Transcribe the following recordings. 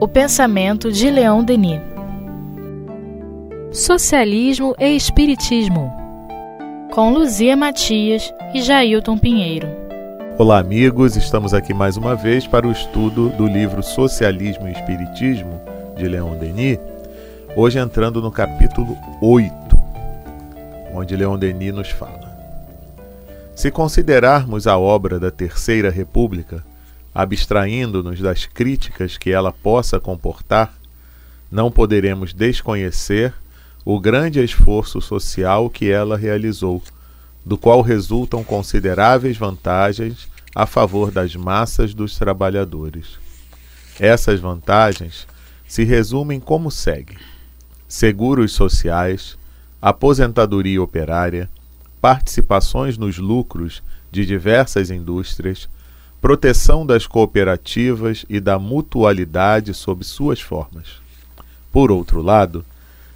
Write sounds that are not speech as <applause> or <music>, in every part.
O pensamento de Leon Denis. Socialismo e Espiritismo. Com Luzia Matias e Jailton Pinheiro. Olá, amigos. Estamos aqui mais uma vez para o estudo do livro Socialismo e Espiritismo de Leon Denis. Hoje entrando no capítulo 8, onde Leon Denis nos fala: Se considerarmos a obra da Terceira República abstraindo-nos das críticas que ela possa comportar, não poderemos desconhecer o grande esforço social que ela realizou, do qual resultam consideráveis vantagens a favor das massas dos trabalhadores. Essas vantagens se resumem como segue: seguros sociais, aposentadoria operária, participações nos lucros de diversas indústrias, proteção das cooperativas e da mutualidade sob suas formas. Por outro lado,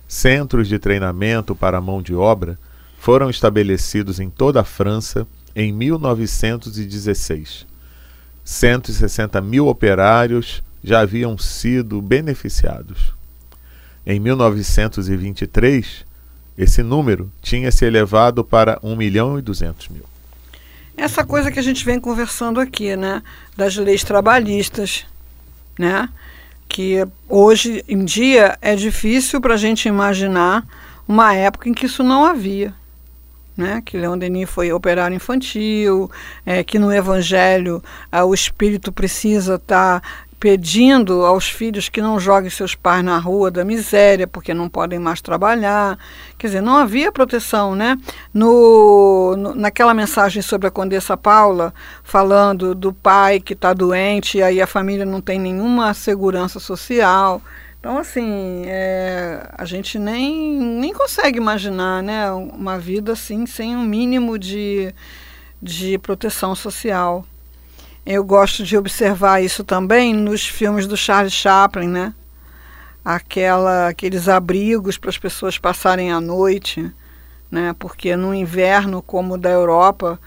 centros de treinamento para a mão de obra foram estabelecidos em toda a França em 1916. 160 mil operários já haviam sido beneficiados. Em 1923, esse número tinha se elevado para 1 milhão e 200 mil. Essa coisa que a gente vem conversando aqui, né, das leis trabalhistas, né, que hoje em dia é difícil para a gente imaginar uma época em que isso não havia. Né, que Leon Denis foi operário infantil, é, que no Evangelho é, o espírito precisa estar tá pedindo aos filhos que não joguem seus pais na rua da miséria, porque não podem mais trabalhar. Quer dizer, não havia proteção, né? No, no naquela mensagem sobre a Condessa Paula, falando do pai que está doente e aí a família não tem nenhuma segurança social. Então, assim, é, a gente nem, nem consegue imaginar né, uma vida assim sem um mínimo de, de proteção social. Eu gosto de observar isso também nos filmes do Charles Chaplin, né? Aquela, aqueles abrigos para as pessoas passarem a noite, né? Porque no inverno como o da Europa,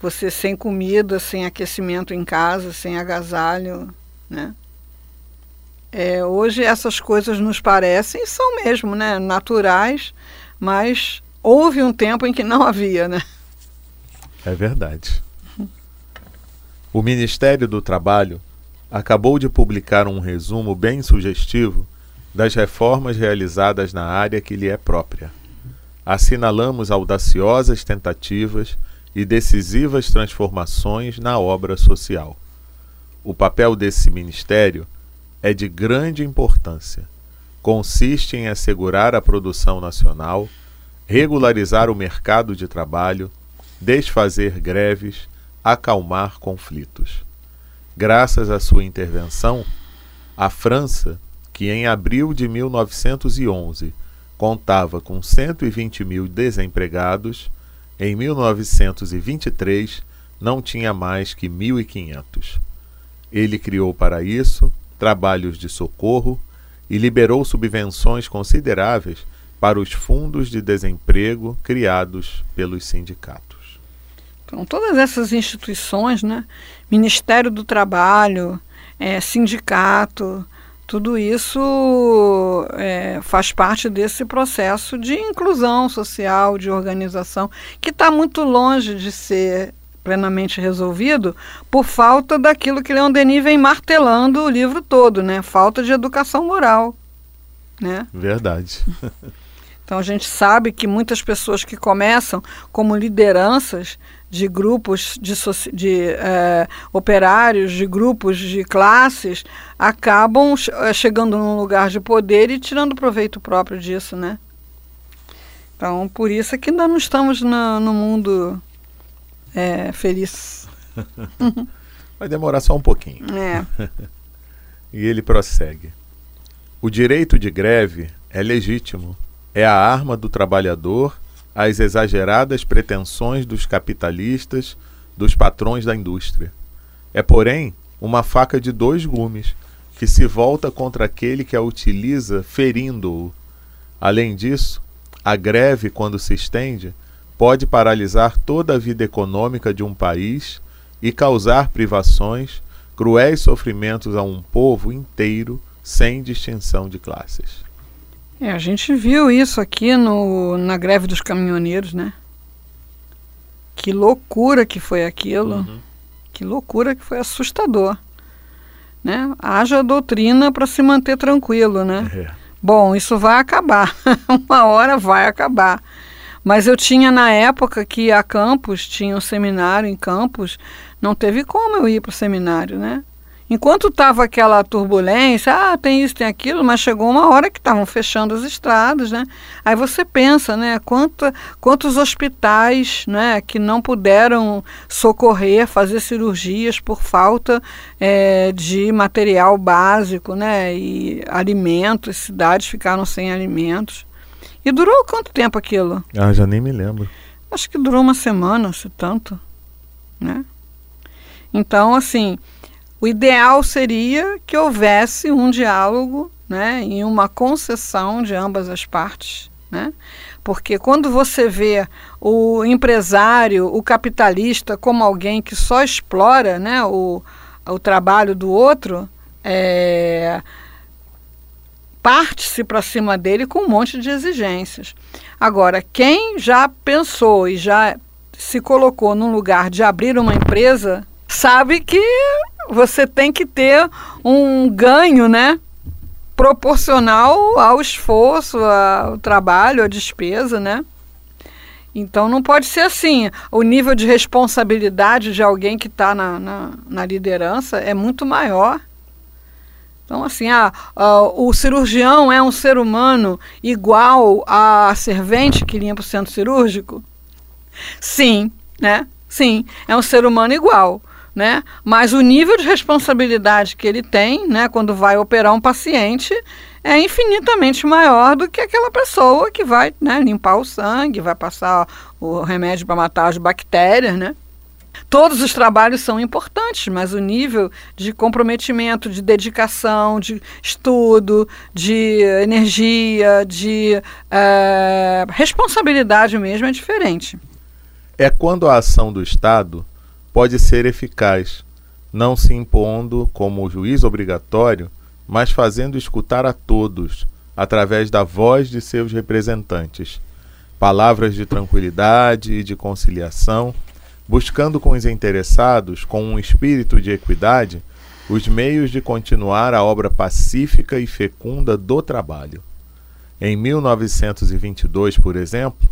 você sem comida, sem aquecimento em casa, sem agasalho, né? É, hoje essas coisas nos parecem são mesmo, né? Naturais, mas houve um tempo em que não havia, né? É verdade. O Ministério do Trabalho acabou de publicar um resumo bem sugestivo das reformas realizadas na área que lhe é própria. Assinalamos audaciosas tentativas e decisivas transformações na obra social. O papel desse ministério é de grande importância. Consiste em assegurar a produção nacional, regularizar o mercado de trabalho, desfazer greves, acalmar conflitos. Graças à sua intervenção, a França, que em abril de 1911 contava com 120 mil desempregados, em 1923 não tinha mais que 1.500. Ele criou para isso trabalhos de socorro e liberou subvenções consideráveis para os fundos de desemprego criados pelos sindicatos. Então, todas essas instituições, né, Ministério do Trabalho, é, sindicato, tudo isso é, faz parte desse processo de inclusão social, de organização, que está muito longe de ser plenamente resolvido por falta daquilo que Leon Denis vem martelando o livro todo, né? Falta de educação moral, né? Verdade. <laughs> Então a gente sabe que muitas pessoas que começam como lideranças de grupos de, de é, operários, de grupos de classes, acabam é, chegando num lugar de poder e tirando proveito próprio disso, né? Então, por isso é que ainda não estamos no, no mundo é, feliz. <laughs> Vai demorar só um pouquinho. É. <laughs> e ele prossegue. O direito de greve é legítimo, é a arma do trabalhador às exageradas pretensões dos capitalistas, dos patrões da indústria. É, porém, uma faca de dois gumes, que se volta contra aquele que a utiliza, ferindo-o. Além disso, a greve, quando se estende, pode paralisar toda a vida econômica de um país e causar privações cruéis sofrimentos a um povo inteiro sem distinção de classes. É, a gente viu isso aqui no, na greve dos caminhoneiros, né? Que loucura que foi aquilo. Uhum. Que loucura que foi assustador. Né? Haja doutrina para se manter tranquilo, né? É. Bom, isso vai acabar. <laughs> Uma hora vai acabar. Mas eu tinha na época que a campus, tinha um seminário em campus, não teve como eu ir para o seminário, né? Enquanto estava aquela turbulência, ah, tem isso, tem aquilo, mas chegou uma hora que estavam fechando as estradas, né? Aí você pensa, né, quanto, quantos hospitais, né, que não puderam socorrer, fazer cirurgias por falta é, de material básico, né, e alimentos, cidades ficaram sem alimentos. E durou quanto tempo aquilo? Ah, já nem me lembro. Acho que durou uma semana, se tanto, né? Então, assim, o ideal seria que houvesse um diálogo né, e uma concessão de ambas as partes. Né? Porque quando você vê o empresário, o capitalista, como alguém que só explora né, o, o trabalho do outro, é, parte-se para cima dele com um monte de exigências. Agora, quem já pensou e já se colocou num lugar de abrir uma empresa, sabe que você tem que ter um ganho, né? Proporcional ao esforço, ao trabalho, à despesa, né? Então não pode ser assim. O nível de responsabilidade de alguém que está na, na, na, liderança é muito maior. Então, assim, ah, ah, o cirurgião é um ser humano igual a servente que limpa o centro cirúrgico? Sim, né? Sim, é um ser humano igual né? Mas o nível de responsabilidade que ele tem, né, quando vai operar um paciente, é infinitamente maior do que aquela pessoa que vai né, limpar o sangue, vai passar o remédio para matar as bactérias, né? Todos os trabalhos são importantes, mas o nível de comprometimento, de dedicação, de estudo, de energia, de é, responsabilidade mesmo é diferente. É quando a ação do Estado pode ser eficaz, não se impondo como juiz obrigatório, mas fazendo escutar a todos, através da voz de seus representantes, palavras de tranquilidade e de conciliação, buscando com os interessados, com um espírito de equidade, os meios de continuar a obra pacífica e fecunda do trabalho. Em 1922, por exemplo,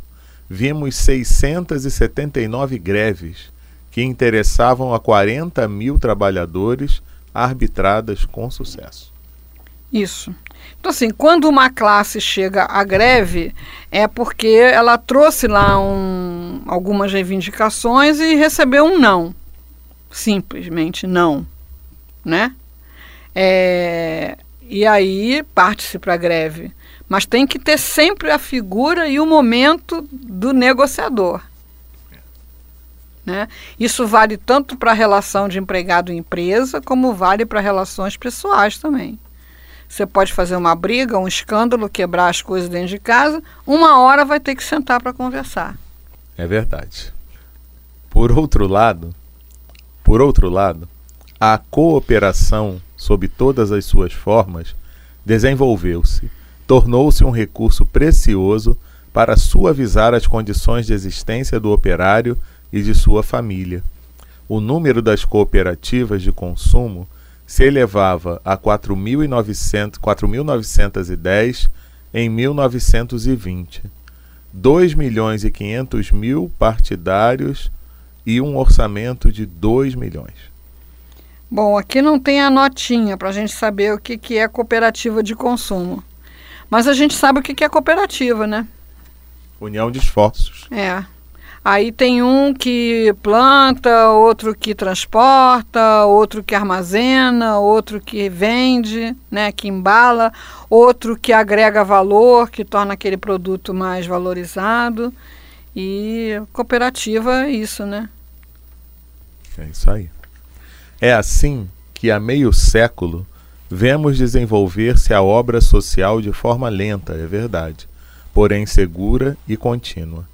vimos 679 greves, que interessavam a 40 mil trabalhadores, arbitradas com sucesso. Isso. Então, assim, quando uma classe chega à greve, é porque ela trouxe lá um, algumas reivindicações e recebeu um não. Simplesmente não. Né? É, e aí parte-se para a greve. Mas tem que ter sempre a figura e o momento do negociador. Né? Isso vale tanto para a relação de empregado e empresa, como vale para relações pessoais também. Você pode fazer uma briga, um escândalo, quebrar as coisas dentro de casa, uma hora vai ter que sentar para conversar. É verdade. Por outro lado, por outro lado, a cooperação, sob todas as suas formas, desenvolveu-se, tornou-se um recurso precioso para suavizar as condições de existência do operário e de sua família. O número das cooperativas de consumo se elevava a 4.910 em 1920. 2 milhões e 500 mil partidários e um orçamento de 2 milhões. Bom, aqui não tem a notinha para a gente saber o que, que é cooperativa de consumo. Mas a gente sabe o que, que é cooperativa, né? União de esforços. É. Aí tem um que planta, outro que transporta, outro que armazena, outro que vende, né, que embala, outro que agrega valor, que torna aquele produto mais valorizado. E cooperativa é isso, né? É isso aí. É assim que há meio século vemos desenvolver-se a obra social de forma lenta, é verdade, porém segura e contínua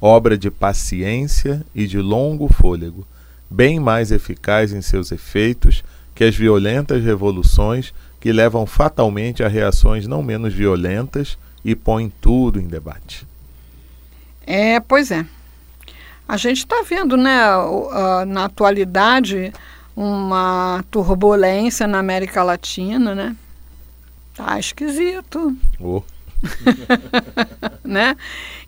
obra de paciência e de longo fôlego, bem mais eficaz em seus efeitos que as violentas revoluções que levam fatalmente a reações não menos violentas e põem tudo em debate. É, pois é. A gente está vendo, né, na atualidade, uma turbulência na América Latina, né? Tá esquisito. Oh. <laughs> né?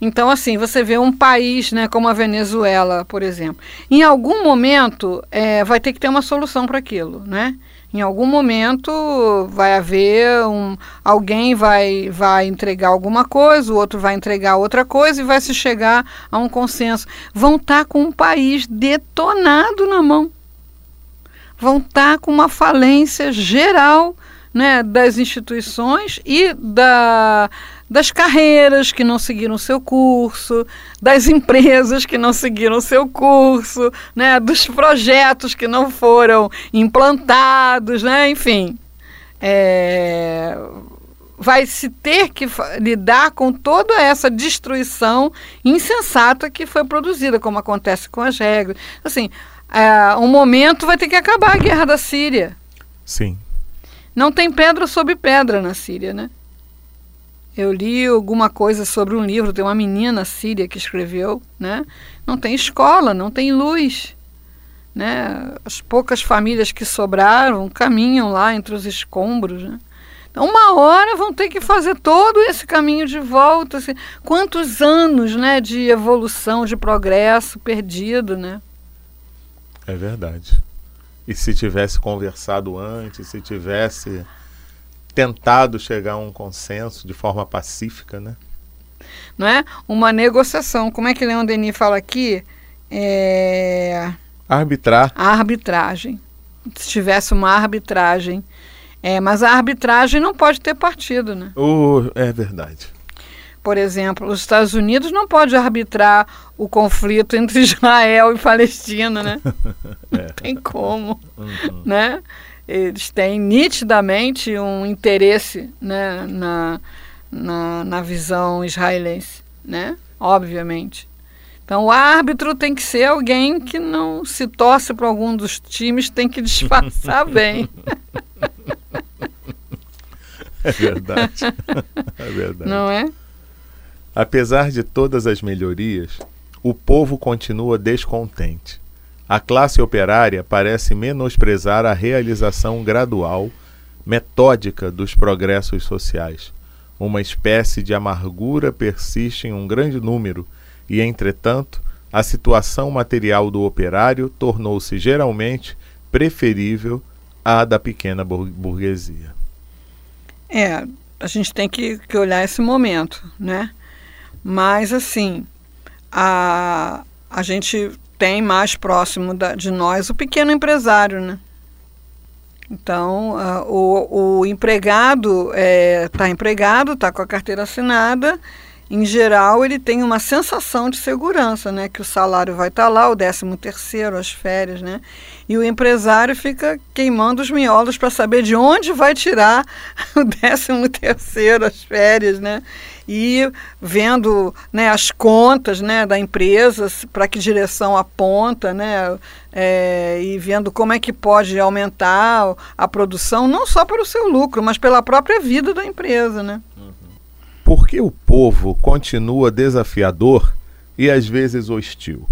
Então, assim, você vê um país né, como a Venezuela, por exemplo. Em algum momento é, vai ter que ter uma solução para aquilo, né? Em algum momento vai haver um alguém vai vai entregar alguma coisa, o outro vai entregar outra coisa e vai se chegar a um consenso. Vão estar tá com um país detonado na mão. Vão estar tá com uma falência geral né, das instituições e da, das carreiras que não seguiram o seu curso, das empresas que não seguiram o seu curso, né, dos projetos que não foram implantados, né, enfim. É, vai se ter que lidar com toda essa destruição insensata que foi produzida, como acontece com as regras. Assim, é, um momento vai ter que acabar a guerra da Síria. Sim. Não tem pedra sobre pedra na Síria, né? Eu li alguma coisa sobre um livro, tem uma menina síria que escreveu, né? Não tem escola, não tem luz, né? As poucas famílias que sobraram caminham lá entre os escombros, né? Então, uma hora vão ter que fazer todo esse caminho de volta. Assim, quantos anos, né, de evolução, de progresso perdido, né? É verdade. E se tivesse conversado antes, se tivesse tentado chegar a um consenso de forma pacífica, né? Não é? Uma negociação. Como é que Leon Denis fala aqui? É... Arbitrar. A arbitragem. Se tivesse uma arbitragem. É, mas a arbitragem não pode ter partido, né? Uh, é verdade. Por exemplo, os Estados Unidos não pode arbitrar o conflito entre <laughs> Israel e Palestina, né? <laughs> Não tem como, uhum. né? Eles têm nitidamente um interesse né, na, na, na visão israelense, né? Obviamente. Então, o árbitro tem que ser alguém que não se torce para algum dos times, tem que disfarçar <laughs> bem. É verdade. É verdade. Não é? Apesar de todas as melhorias, o povo continua descontente. A classe operária parece menosprezar a realização gradual, metódica dos progressos sociais. Uma espécie de amargura persiste em um grande número, e, entretanto, a situação material do operário tornou-se geralmente preferível à da pequena burguesia. É, a gente tem que, que olhar esse momento, né? Mas, assim, a, a gente tem mais próximo da, de nós o pequeno empresário, né? Então, o, o empregado está é, tá empregado, está com a carteira assinada. Em geral, ele tem uma sensação de segurança, né? Que o salário vai estar tá lá, o décimo terceiro, as férias, né? E o empresário fica queimando os miolos para saber de onde vai tirar <laughs> o décimo terceiro, as férias, né? e vendo né, as contas né, da empresa, para que direção aponta, né, é, e vendo como é que pode aumentar a produção, não só para o seu lucro, mas pela própria vida da empresa. Né? Por que o povo continua desafiador e às vezes hostil?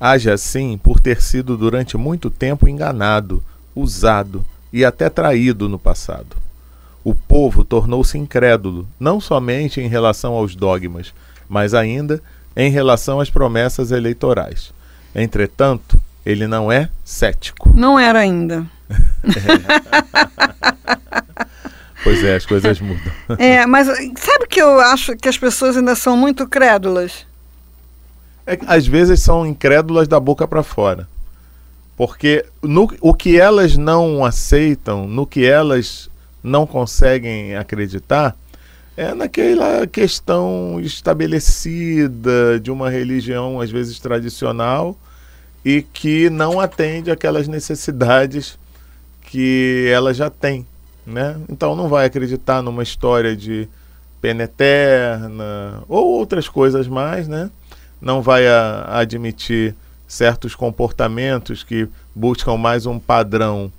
Age assim por ter sido durante muito tempo enganado, usado e até traído no passado o povo tornou-se incrédulo, não somente em relação aos dogmas, mas ainda em relação às promessas eleitorais. Entretanto, ele não é cético. Não era ainda. é. <laughs> <laughs> pois é, as coisas mudam. É, mas sabe que eu acho que as pessoas ainda são muito crédulas? É, às vezes são incrédulas da boca para fora. Porque no, o que elas não aceitam, no que elas não conseguem acreditar é naquela questão estabelecida de uma religião, às vezes tradicional, e que não atende aquelas necessidades que ela já tem. Né? Então não vai acreditar numa história de pena eterna ou outras coisas mais, né? não vai a, admitir certos comportamentos que buscam mais um padrão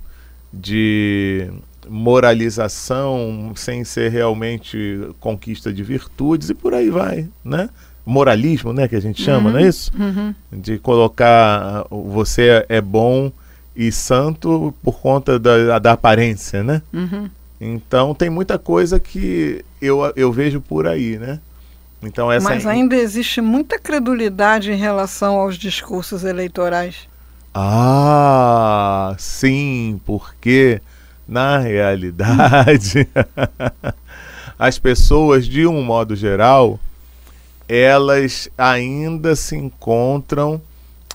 de moralização sem ser realmente conquista de virtudes e por aí vai, né? Moralismo, né, que a gente chama, Uhum, não é isso? uhum. De colocar ah, você é bom e santo por conta da, da aparência, né? Uhum. Então tem muita coisa que eu, eu vejo por aí, né? Então essa Mas ainda existe muita credulidade em relação aos discursos eleitorais. Ah, sim, porque na realidade <laughs> as pessoas, de um modo geral, elas ainda se encontram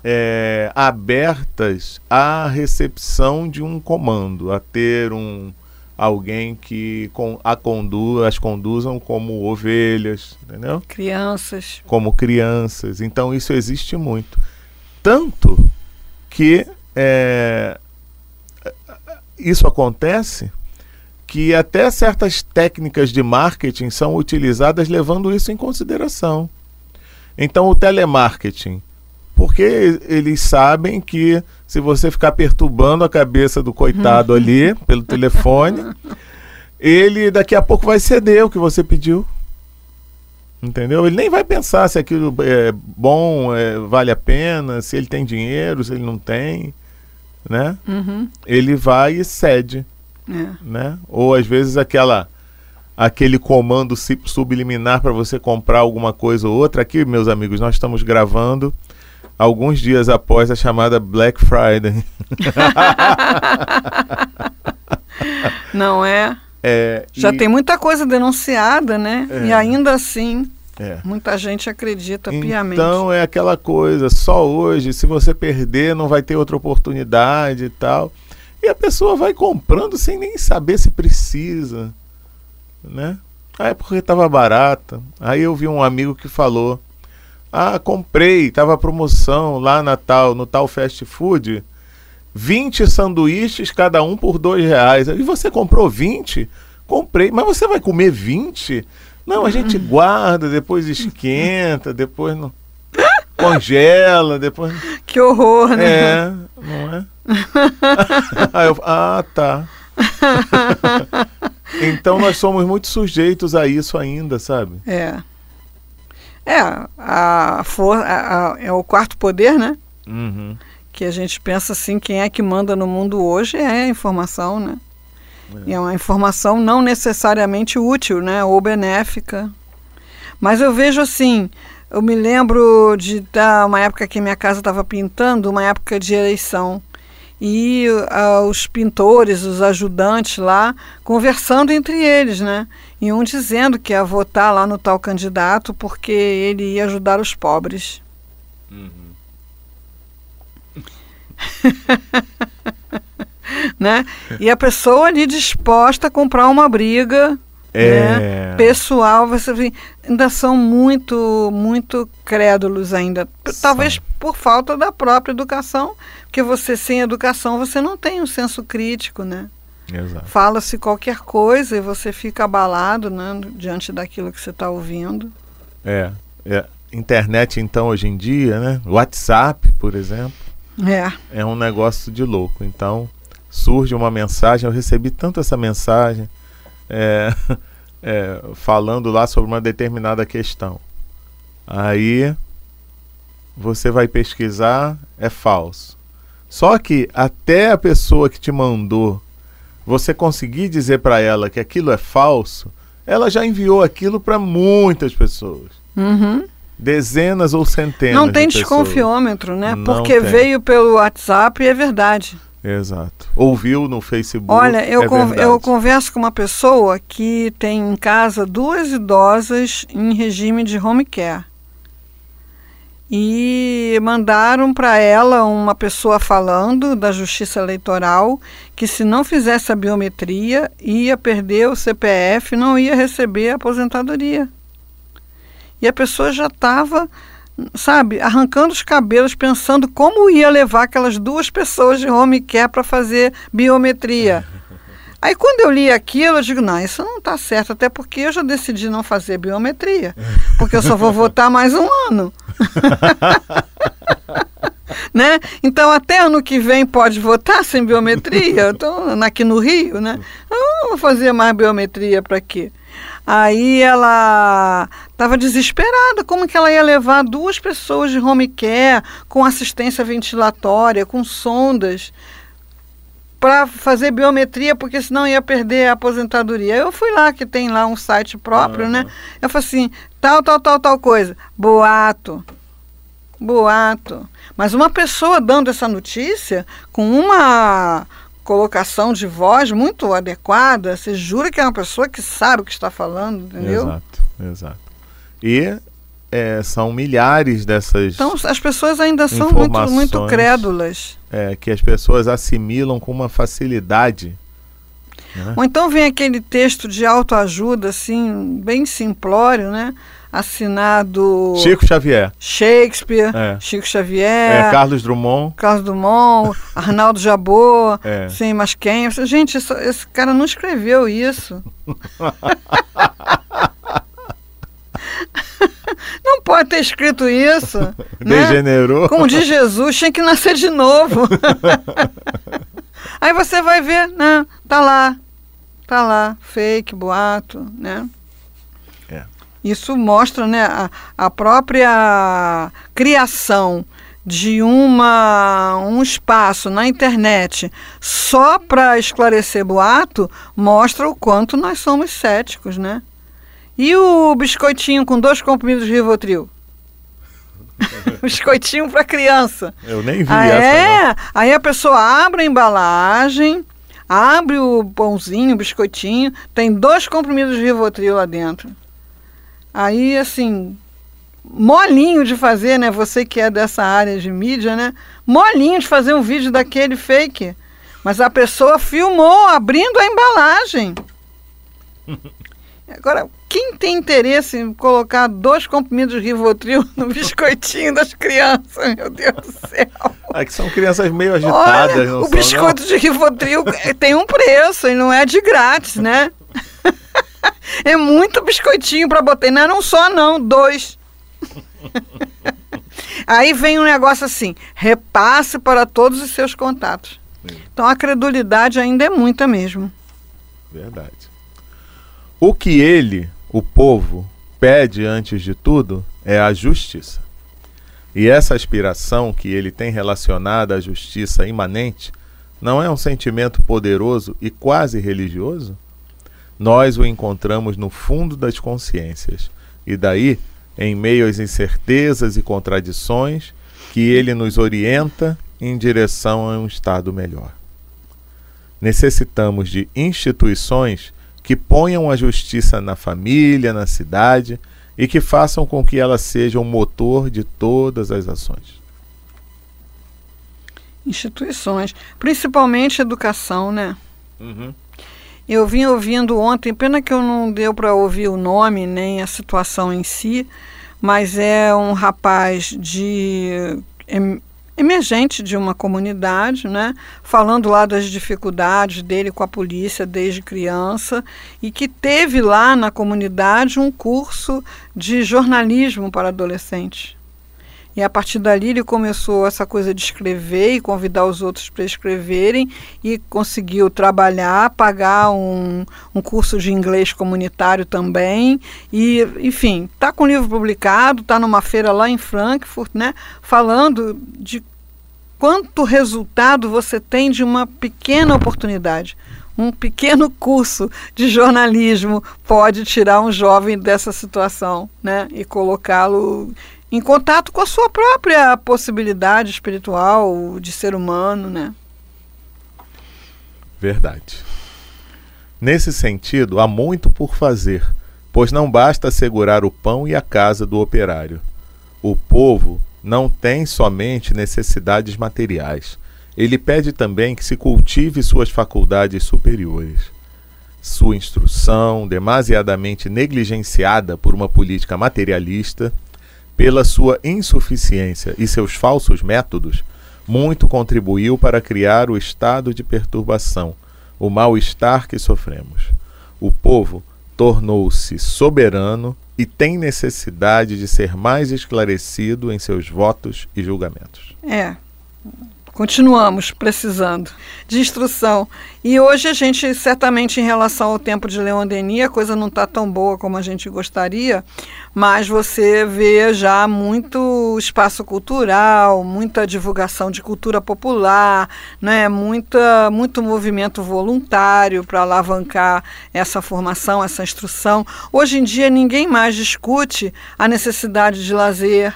é, abertas à recepção de um comando, a ter um alguém que com, a condu, as conduzam como ovelhas, entendeu? Crianças. como crianças. Então isso existe muito. Tanto que é, isso acontece que até certas técnicas de marketing são utilizadas levando isso em consideração. Então o telemarketing, porque eles sabem que se você ficar perturbando a cabeça do coitado ali <laughs> pelo telefone, ele daqui a pouco vai ceder o que você pediu. Entendeu? Ele nem vai pensar se aquilo é bom, é, vale a pena, se ele tem dinheiro, se ele não tem, né? Uhum. Ele vai e cede, É. né? Ou às vezes aquela aquele comando subliminar para você comprar alguma coisa ou outra. Aqui, meus amigos, nós estamos gravando alguns dias após a chamada Black Friday. <laughs> Não é? É, Já e- tem muita coisa denunciada, né? É. E ainda assim, é. muita gente acredita piamente. Então é aquela coisa, só hoje, se você perder, não vai ter outra oportunidade e tal. E a pessoa vai comprando sem nem saber se precisa, né? Ah, é porque estava barata. Aí eu vi um amigo que falou: "Ah, comprei, tava promoção lá na tal, no tal fast food, 20 sanduíches cada um por dois reais. E você comprou 20? Comprei, mas você vai comer 20? Não, a gente <laughs> guarda, depois esquenta, depois não congela, depois Que horror, né? é, não é? <laughs> Aí eu, ah, tá. <laughs> então nós somos muito sujeitos a isso ainda, sabe? É. É, a for, a- a- é o quarto poder, né? Uhum. Que a gente pensa assim, quem é que manda no mundo hoje é a informação, né? E é uma informação não necessariamente útil, né? Ou benéfica. Mas eu vejo assim, eu me lembro de da uma época que minha casa estava pintando, uma época de eleição. E ah, os pintores, os ajudantes lá, conversando entre eles, né? E um dizendo que ia votar lá no tal candidato porque ele ia ajudar os pobres. <laughs> né? E a pessoa ali disposta a comprar uma briga É. né? pessoal, você vê, ainda são muito, muito crédulos ainda. São. Talvez por falta da própria educação, porque você sem educação você não tem um senso crítico, né? Fala-se qualquer coisa e você fica abalado né, diante daquilo que você está ouvindo. É, é. Internet, então, hoje em dia, né? WhatsApp, por exemplo, É, é um negócio de louco. Então, surge uma mensagem, eu recebi tanto essa mensagem é, <laughs> é, falando lá sobre uma determinada questão. Aí você vai pesquisar, é falso. Só que até a pessoa que te mandou, você conseguir dizer para ela que aquilo é falso, ela já enviou aquilo para muitas pessoas. Uhum. Dezenas ou centenas. Não tem de desconfiômetro, né? Não Porque tem. veio pelo WhatsApp e é verdade. Exato. Ouviu no Facebook. Olha, eu, é con- eu converso com uma pessoa que tem em casa duas idosas em regime de home care. E mandaram para ela uma pessoa falando da justiça eleitoral que se não fizesse a biometria ia perder o CPF, não ia receber a aposentadoria. E a pessoa já estava, sabe, arrancando os cabelos, pensando como ia levar aquelas duas pessoas de home care para fazer biometria. Aí quando eu li aquilo, eu digo, não, isso não está certo, até porque eu já decidi não fazer biometria, porque eu só vou votar mais um ano. <laughs> né? Então, até ano que vem pode votar sem biometria? Então, aqui no Rio, né? Não vou fazer mais biometria para quê? Aí ela estava desesperada, como que ela ia levar duas pessoas de home care com assistência ventilatória, com sondas, para fazer biometria, porque senão ia perder a aposentadoria. Eu fui lá, que tem lá um site próprio, uhum. né? Eu falei assim, tal, tal, tal, tal coisa. Boato. Boato. Mas uma pessoa dando essa notícia com uma colocação de voz muito adequada, você jura que é uma pessoa que sabe o que está falando, entendeu? Exato, exato. E é, são milhares dessas. Então as pessoas ainda são muito, muito crédulas. É, que as pessoas assimilam com uma facilidade. Né? Ou então vem aquele texto de autoajuda, assim, bem simplório, né? assinado Chico Xavier. Shakespeare, é. Chico Xavier, é, Carlos Drummond, Carlos Drummond, <laughs> Arnaldo Jabot, é. sim, mas quem? Gente, isso, esse cara não escreveu isso. <laughs> <laughs> não pode ter escrito isso. <laughs> Né? Degenerou. Como diz Jesus, tinha que nascer de novo. <laughs> Aí você vai ver, né? Tá lá, tá lá, fake, boato, né? Isso mostra né, a, a própria criação de uma, um espaço na internet só para esclarecer boato mostra o quanto nós somos céticos, né? E o biscoitinho com dois comprimidos de Rivotril? <laughs> biscoitinho para criança. Eu nem vi ah, essa. É? Não. Aí a pessoa abre a embalagem, abre o pãozinho, o biscoitinho, tem dois comprimidos de Rivotril lá dentro. Aí, assim, molinho de fazer, né? Você que é dessa área de mídia, né? Molinho de fazer um vídeo daquele fake. Mas a pessoa filmou abrindo a embalagem. <laughs> Agora, quem tem interesse em colocar dois comprimidos de Rivotril <laughs> no biscoitinho das crianças, meu Deus do céu. É que são crianças meio agitadas. Olha, o biscoito não? de Rivotril tem um preço e não é de grátis, né? <laughs> é muito biscoitinho para botar. não era um só, não, dois. <laughs> Aí vem um negócio assim: repasse para todos os seus contatos. Sim. Então a credulidade ainda é muita mesmo. Verdade. O que ele, o povo, pede antes de tudo é a justiça. E essa aspiração que ele tem relacionada à justiça imanente não é um sentimento poderoso e quase religioso? nós o encontramos no fundo das consciências. E daí, em meio às incertezas e contradições, que ele nos orienta em direção a um estado melhor. Necessitamos de instituições que ponham a justiça na família, na cidade e que façam com que ela seja o motor de todas as ações. Instituições, principalmente educação, né? Uhum. Eu vim ouvindo ontem, pena que eu não deu para ouvir o nome nem a situação em si, mas é um rapaz de emergente de uma comunidade, né, falando lá das dificuldades dele com a polícia desde criança e que teve lá na comunidade um curso de jornalismo para adolescentes. E a partir dali ele começou essa coisa de escrever e convidar os outros para escreverem e conseguiu trabalhar, pagar um, um curso de inglês comunitário também. E, enfim, está com o livro publicado, está numa feira lá em Frankfurt, né, falando de quanto resultado você tem de uma pequena oportunidade. Um pequeno curso de jornalismo pode tirar um jovem dessa situação né, e colocá-lo em contato com a sua própria possibilidade espiritual de ser humano, né? Verdade. Nesse sentido, há muito por fazer, pois não basta assegurar o pão e a casa do operário. O povo não tem somente necessidades materiais. Ele pede também que se cultive suas faculdades superiores. Sua instrução, demasiadamente negligenciada por uma política materialista, pela sua insuficiência e seus falsos métodos, muito contribuiu para criar o estado de perturbação, o mal-estar que sofremos. O povo tornou-se soberano e tem necessidade de ser mais esclarecido em seus votos e julgamentos. É, Continuamos precisando de instrução. E hoje a gente, certamente, em relação ao tempo de Leon Denis, a coisa não está tão boa como a gente gostaria, mas você vê já muito espaço cultural, muita divulgação de cultura popular, né? muita, muito movimento voluntário para alavancar essa formação, essa instrução. Hoje em dia, ninguém mais discute a necessidade de lazer.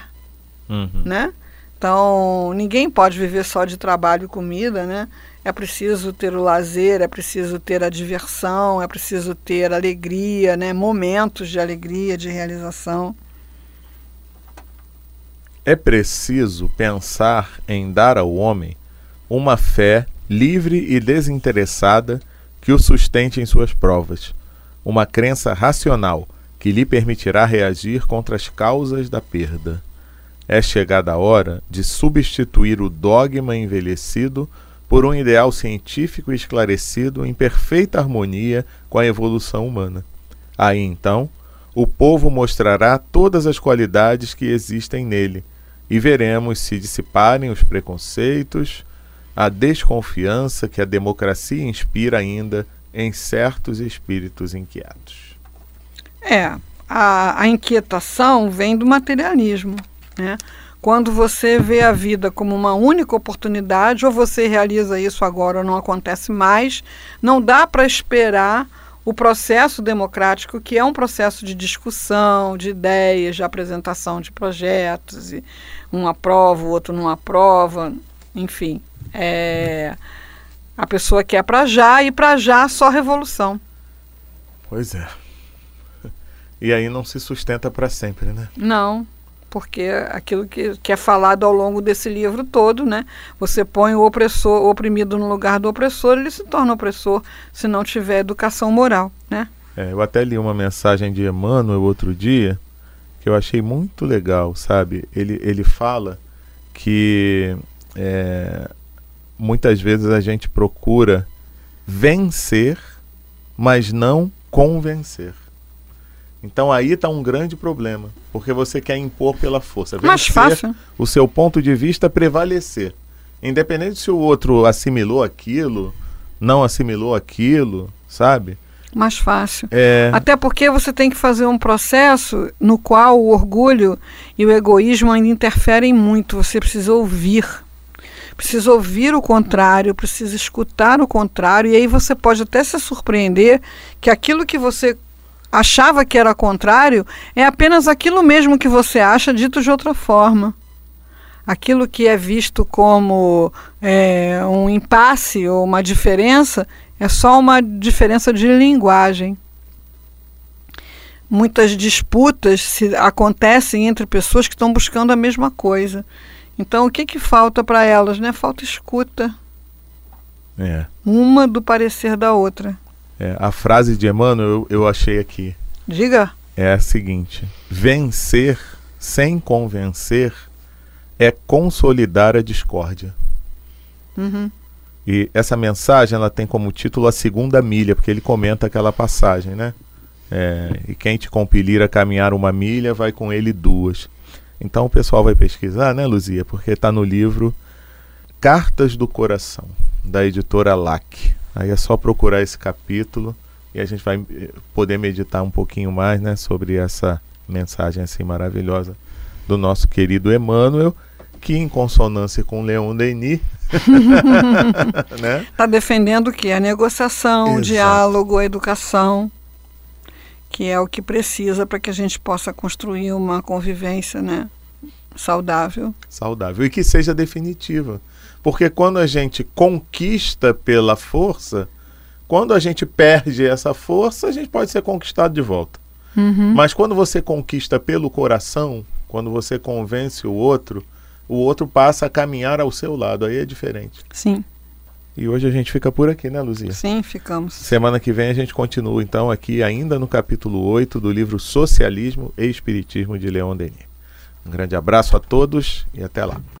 Uhum. Né? Então, ninguém pode viver só de trabalho e comida, né? É preciso ter o lazer, é preciso ter a diversão, é preciso ter alegria, né? Momentos de alegria, de realização. É preciso pensar em dar ao homem uma fé livre e desinteressada que o sustente em suas provas, uma crença racional que lhe permitirá reagir contra as causas da perda é chegada a hora de substituir o dogma envelhecido por um ideal científico esclarecido em perfeita harmonia com a evolução humana. Aí então, o povo mostrará todas as qualidades que existem nele e veremos se dissiparem os preconceitos, a desconfiança que a democracia inspira ainda em certos espíritos inquietos. É, a, a inquietação vem do materialismo. Né? Quando você vê a vida como uma única oportunidade, ou você realiza isso agora ou não acontece mais, não dá para esperar o processo democrático, que é um processo de discussão, de ideias, de apresentação de projetos, e um aprova, o outro não aprova, enfim. É, a pessoa quer para já e para já só revolução. Pois é. <laughs> E aí não se sustenta para sempre, né? Não porque aquilo que, que é falado ao longo desse livro todo, né? Você põe o opressor, o oprimido no lugar do opressor, ele se torna opressor se não tiver educação moral, né? É, eu até li uma mensagem de Emmanuel outro dia que eu achei muito legal, sabe? Ele, ele fala que é, muitas vezes a gente procura vencer, mas não convencer. Então aí está um grande problema, porque você quer impor pela força. Vencer Mais fácil. O seu ponto de vista prevalecer. Independente se o outro assimilou aquilo, não assimilou aquilo, sabe? Mais fácil. É... Até porque você tem que fazer um processo no qual o orgulho e o egoísmo ainda interferem muito. Você precisa ouvir. Precisa ouvir o contrário, precisa escutar o contrário, e aí você pode até se surpreender que aquilo que você achava que era contrário, é apenas aquilo mesmo que você acha, dito de outra forma. Aquilo que é visto como é, um impasse ou uma diferença é só uma diferença de linguagem. Muitas disputas se, acontecem entre pessoas que estão buscando a mesma coisa. Então, o que, que falta para elas? Né? Falta escuta. É. Uma do parecer da outra. É, a frase de Emmanuel eu, eu achei aqui. Diga. É a seguinte: vencer sem convencer é consolidar a discórdia. Uhum. E essa mensagem ela tem como título a segunda milha, porque ele comenta aquela passagem, né? É, e quem te compelir a caminhar uma milha vai com ele duas. Então o pessoal vai pesquisar, né, Luzia? Porque está no livro Cartas do Coração, da editora LAC. Aí é só procurar esse capítulo e a gente vai eh, poder meditar um pouquinho mais né, sobre essa mensagem assim maravilhosa do nosso querido Emmanuel, que em consonância com Leon Denis está <laughs> né? Tá defendendo o que? A negociação, Exato. o diálogo, a educação, que é o que precisa para que a gente possa construir uma convivência né, saudável. Saudável e que seja definitiva. Porque quando a gente conquista pela força, quando a gente perde essa força, a gente pode ser conquistado de volta. Uhum. Mas quando você conquista pelo coração, quando você convence o outro, o outro passa a caminhar ao seu lado. Aí é diferente. Sim. E hoje a gente fica por aqui, né, Luzia? Sim, ficamos. Semana que vem a gente continua, então, aqui ainda no capítulo 8 do livro Socialismo e Espiritismo de Leon Denis. Um grande abraço a todos e até lá.